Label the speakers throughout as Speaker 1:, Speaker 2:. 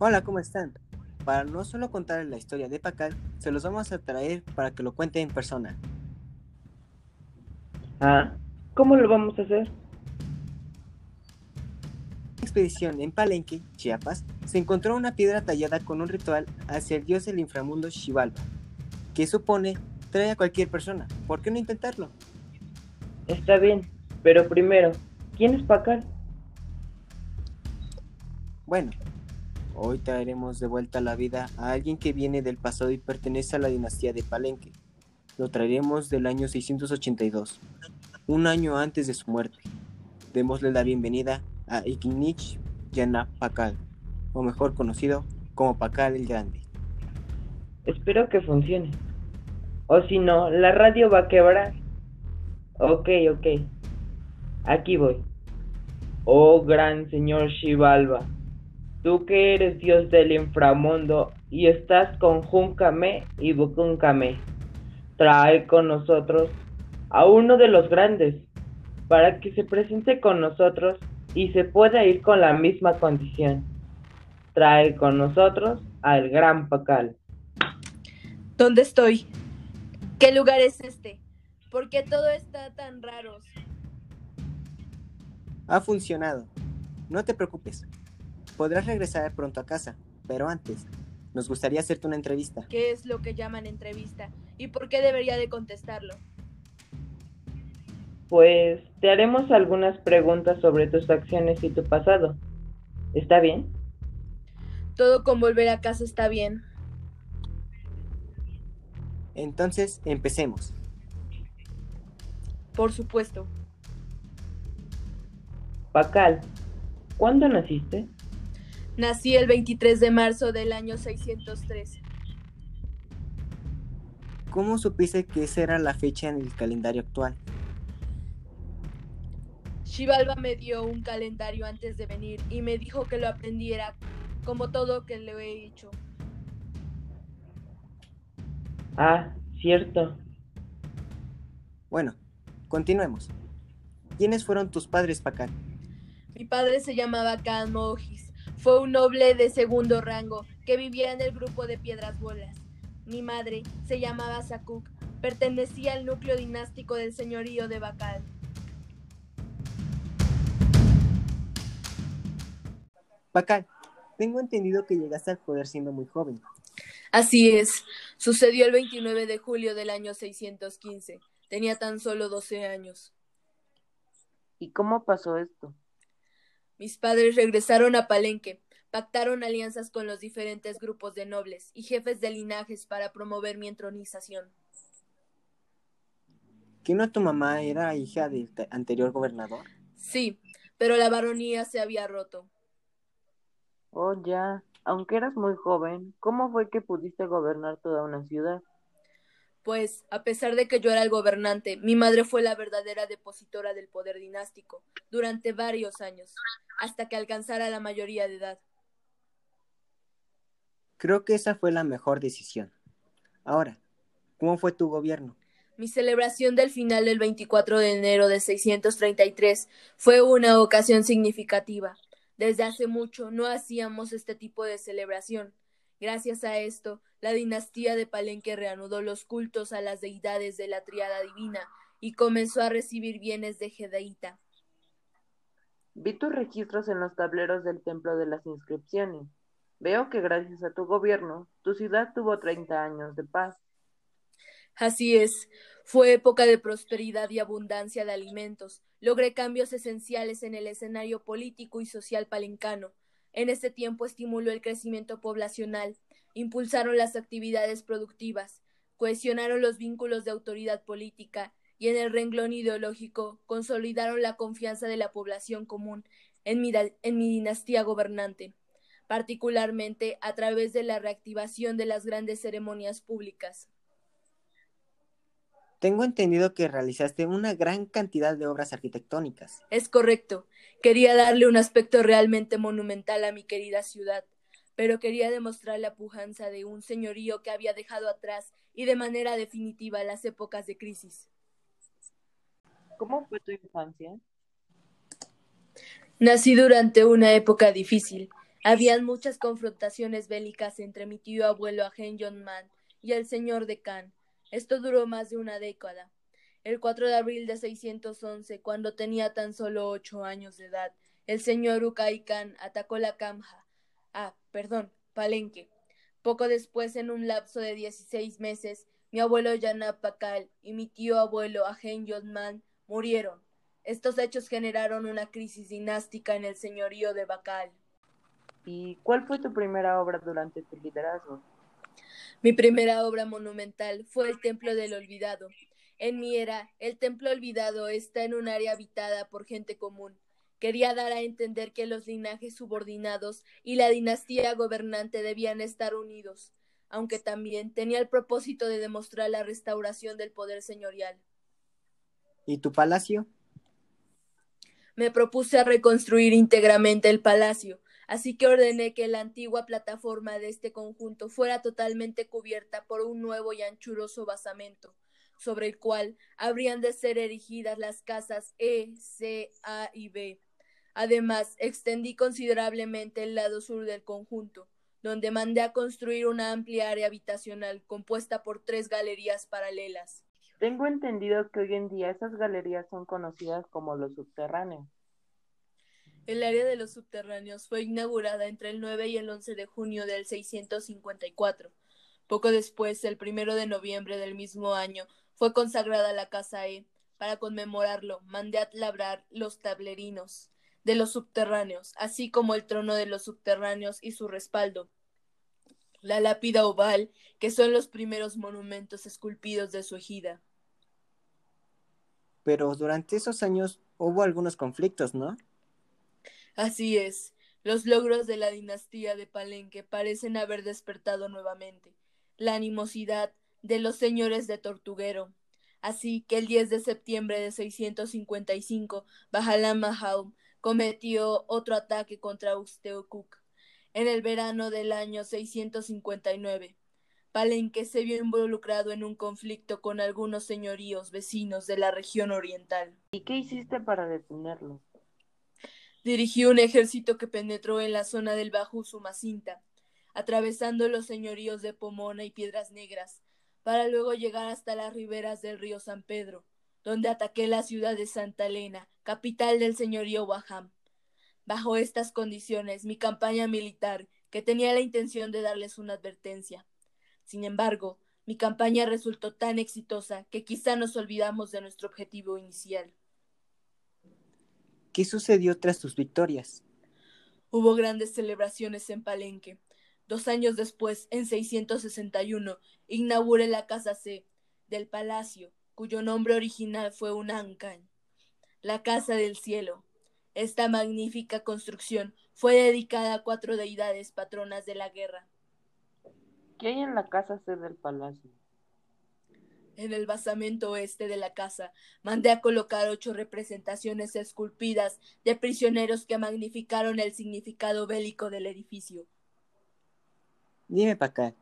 Speaker 1: Hola, ¿cómo están? Para no solo contar la historia de Pacal, se los vamos a traer para que lo cuente en persona.
Speaker 2: Ah, ¿cómo lo vamos a hacer?
Speaker 1: En expedición en Palenque, Chiapas, se encontró una piedra tallada con un ritual hacia el dios del inframundo Xibalba, que supone trae a cualquier persona. ¿Por qué no intentarlo?
Speaker 2: Está bien, pero primero, ¿quién es Pacal?
Speaker 1: Bueno, hoy traeremos de vuelta la vida a alguien que viene del pasado y pertenece a la dinastía de Palenque. Lo traeremos del año 682, un año antes de su muerte. Démosle la bienvenida a Ignich Yana Pacal, o mejor conocido como Pacal el Grande.
Speaker 2: Espero que funcione. O si no, la radio va a quebrar. Ok, ok. Aquí voy. Oh gran señor Shivalba, tú que eres dios del inframundo y estás con Junkame y Bukunkame, trae con nosotros a uno de los grandes para que se presente con nosotros y se pueda ir con la misma condición. Trae con nosotros al gran Pacal.
Speaker 3: ¿Dónde estoy? ¿Qué lugar es este? ¿Por qué todo está tan raro?
Speaker 1: Ha funcionado. No te preocupes. Podrás regresar pronto a casa, pero antes, nos gustaría hacerte una entrevista.
Speaker 3: ¿Qué es lo que llaman entrevista? ¿Y por qué debería de contestarlo?
Speaker 2: Pues te haremos algunas preguntas sobre tus acciones y tu pasado. ¿Está bien?
Speaker 3: Todo con volver a casa está bien.
Speaker 1: Entonces, empecemos.
Speaker 3: Por supuesto.
Speaker 2: Pacal, ¿cuándo naciste?
Speaker 3: Nací el 23 de marzo del año 603.
Speaker 1: ¿Cómo supiste que esa era la fecha en el calendario actual?
Speaker 3: Shivalba me dio un calendario antes de venir y me dijo que lo aprendiera, como todo que le he dicho.
Speaker 2: Ah, cierto.
Speaker 1: Bueno, continuemos. ¿Quiénes fueron tus padres, Pacal?
Speaker 3: Mi padre se llamaba Khan. Fue un noble de segundo rango que vivía en el grupo de Piedras Bolas. Mi madre se llamaba Sakuk. Pertenecía al núcleo dinástico del señorío de Bacal.
Speaker 1: Pacal, tengo entendido que llegaste al poder siendo muy joven.
Speaker 3: Así es. Sucedió el 29 de julio del año 615. Tenía tan solo 12 años.
Speaker 2: ¿Y cómo pasó esto?
Speaker 3: Mis padres regresaron a Palenque, pactaron alianzas con los diferentes grupos de nobles y jefes de linajes para promover mi entronización.
Speaker 1: ¿Que no tu mamá era hija del anterior gobernador?
Speaker 3: Sí, pero la baronía se había roto.
Speaker 2: Oh, ya. Aunque eras muy joven, ¿cómo fue que pudiste gobernar toda una ciudad?
Speaker 3: Pues, a pesar de que yo era el gobernante, mi madre fue la verdadera depositora del poder dinástico durante varios años, hasta que alcanzara la mayoría de edad.
Speaker 1: Creo que esa fue la mejor decisión. Ahora, ¿cómo fue tu gobierno?
Speaker 3: Mi celebración del final del 24 de enero de 633 fue una ocasión significativa. Desde hace mucho no hacíamos este tipo de celebración. Gracias a esto, la dinastía de Palenque reanudó los cultos a las deidades de la triada divina y comenzó a recibir bienes de Gedaíta.
Speaker 2: Vi tus registros en los tableros del templo de las inscripciones. Veo que gracias a tu gobierno, tu ciudad tuvo 30 años de paz.
Speaker 3: Así es, fue época de prosperidad y abundancia de alimentos. Logré cambios esenciales en el escenario político y social palencano. En este tiempo estimuló el crecimiento poblacional, impulsaron las actividades productivas, cohesionaron los vínculos de autoridad política y en el renglón ideológico consolidaron la confianza de la población común en mi, en mi dinastía gobernante, particularmente a través de la reactivación de las grandes ceremonias públicas.
Speaker 1: Tengo entendido que realizaste una gran cantidad de obras arquitectónicas.
Speaker 3: Es correcto. Quería darle un aspecto realmente monumental a mi querida ciudad, pero quería demostrar la pujanza de un señorío que había dejado atrás y de manera definitiva las épocas de crisis.
Speaker 2: ¿Cómo fue tu infancia?
Speaker 3: Nací durante una época difícil. Habían muchas confrontaciones bélicas entre mi tío abuelo Agen Man y el señor de Khan. Esto duró más de una década. El 4 de abril de 611, cuando tenía tan solo ocho años de edad, el señor Ukai Khan atacó la Kamja, ah, perdón, Palenque. Poco después, en un lapso de 16 meses, mi abuelo Yanab Pakal y mi tío abuelo Agen Yodman murieron. Estos hechos generaron una crisis dinástica en el señorío de Bakal.
Speaker 2: ¿Y cuál fue tu primera obra durante tu liderazgo?
Speaker 3: Mi primera obra monumental fue el Templo del Olvidado. En mi era, el Templo Olvidado está en un área habitada por gente común. Quería dar a entender que los linajes subordinados y la dinastía gobernante debían estar unidos, aunque también tenía el propósito de demostrar la restauración del poder señorial.
Speaker 1: ¿Y tu palacio?
Speaker 3: Me propuse a reconstruir íntegramente el palacio, así que ordené que la antigua plataforma de este conjunto fuera totalmente cubierta por un nuevo y anchuroso basamento, sobre el cual habrían de ser erigidas las casas E, C, A y B. Además, extendí considerablemente el lado sur del conjunto, donde mandé a construir una amplia área habitacional compuesta por tres galerías paralelas.
Speaker 2: Tengo entendido que hoy en día esas galerías son conocidas como los subterráneos.
Speaker 3: El área de los subterráneos fue inaugurada entre el 9 y el 11 de junio del 654. Poco después, el primero de noviembre del mismo año, fue consagrada la Casa E. Para conmemorarlo, mandé a labrar los tablerinos de los subterráneos, así como el trono de los subterráneos y su respaldo, la lápida oval, que son los primeros monumentos esculpidos de su ejida.
Speaker 1: Pero durante esos años hubo algunos conflictos, ¿no?
Speaker 3: Así es, los logros de la dinastía de Palenque parecen haber despertado nuevamente la animosidad de los señores de Tortuguero. Así que el 10 de septiembre de 655, Bajalam cometió otro ataque contra Usteokuk. En el verano del año 659, Palenque se vio involucrado en un conflicto con algunos señoríos vecinos de la región oriental.
Speaker 2: ¿Y qué hiciste para detenerlo?
Speaker 3: Dirigió un ejército que penetró en la zona del Bajo Sumacinta, atravesando los señoríos de Pomona y Piedras Negras, para luego llegar hasta las riberas del río San Pedro, donde ataqué la ciudad de Santa Elena, capital del señorío Waham. Bajo estas condiciones, mi campaña militar, que tenía la intención de darles una advertencia. Sin embargo, mi campaña resultó tan exitosa que quizá nos olvidamos de nuestro objetivo inicial.
Speaker 1: ¿Qué sucedió tras tus victorias?
Speaker 3: Hubo grandes celebraciones en Palenque. Dos años después, en 661, inauguré la Casa C del Palacio, cuyo nombre original fue Unancan, la Casa del Cielo. Esta magnífica construcción fue dedicada a cuatro deidades patronas de la guerra.
Speaker 2: ¿Qué hay en la Casa C del Palacio?
Speaker 3: En el basamento oeste de la casa, mandé a colocar ocho representaciones esculpidas de prisioneros que magnificaron el significado bélico del edificio.
Speaker 1: Dime, Pacal,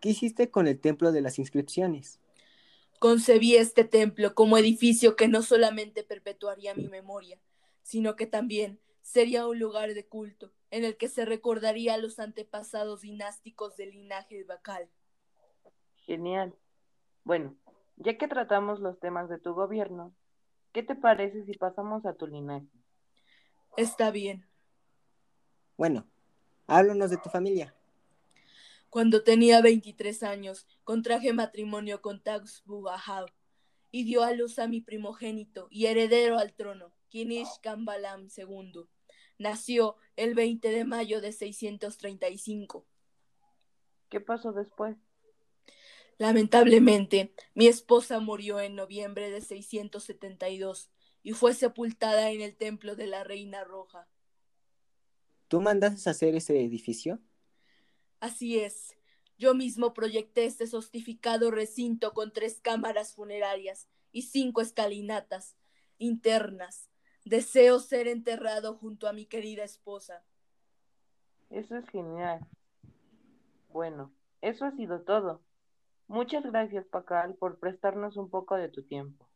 Speaker 1: ¿qué hiciste con el templo de las inscripciones?
Speaker 3: Concebí este templo como edificio que no solamente perpetuaría mi memoria, sino que también sería un lugar de culto en el que se recordaría a los antepasados dinásticos del linaje de Bacal.
Speaker 2: Genial. Bueno, ya que tratamos los temas de tu gobierno, ¿qué te parece si pasamos a tu linaje?
Speaker 3: Está bien.
Speaker 1: Bueno, háblanos de tu familia.
Speaker 3: Cuando tenía 23 años, contraje matrimonio con Taxbu y dio a luz a mi primogénito y heredero al trono, Kinish Kambalam II. Nació el 20 de mayo de 635.
Speaker 2: ¿Qué pasó después?
Speaker 3: Lamentablemente, mi esposa murió en noviembre de 672 y fue sepultada en el templo de la Reina Roja.
Speaker 1: ¿Tú mandaste hacer ese edificio?
Speaker 3: Así es. Yo mismo proyecté este sostificado recinto con tres cámaras funerarias y cinco escalinatas internas. Deseo ser enterrado junto a mi querida esposa.
Speaker 2: Eso es genial. Bueno, eso ha sido todo. Muchas gracias, Pacal, por prestarnos un poco de tu tiempo.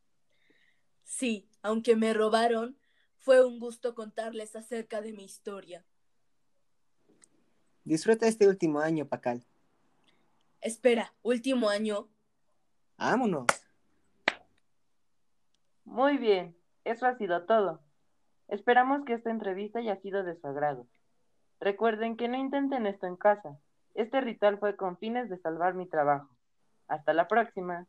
Speaker 3: Sí, aunque me robaron, fue un gusto contarles acerca de mi historia.
Speaker 1: Disfruta este último año, Pacal.
Speaker 3: Espera, ¿último año?
Speaker 1: Vámonos.
Speaker 2: Muy bien, eso ha sido todo. Esperamos que esta entrevista haya sido de su agrado. Recuerden que no intenten esto en casa. Este ritual fue con fines de salvar mi trabajo. Hasta la próxima.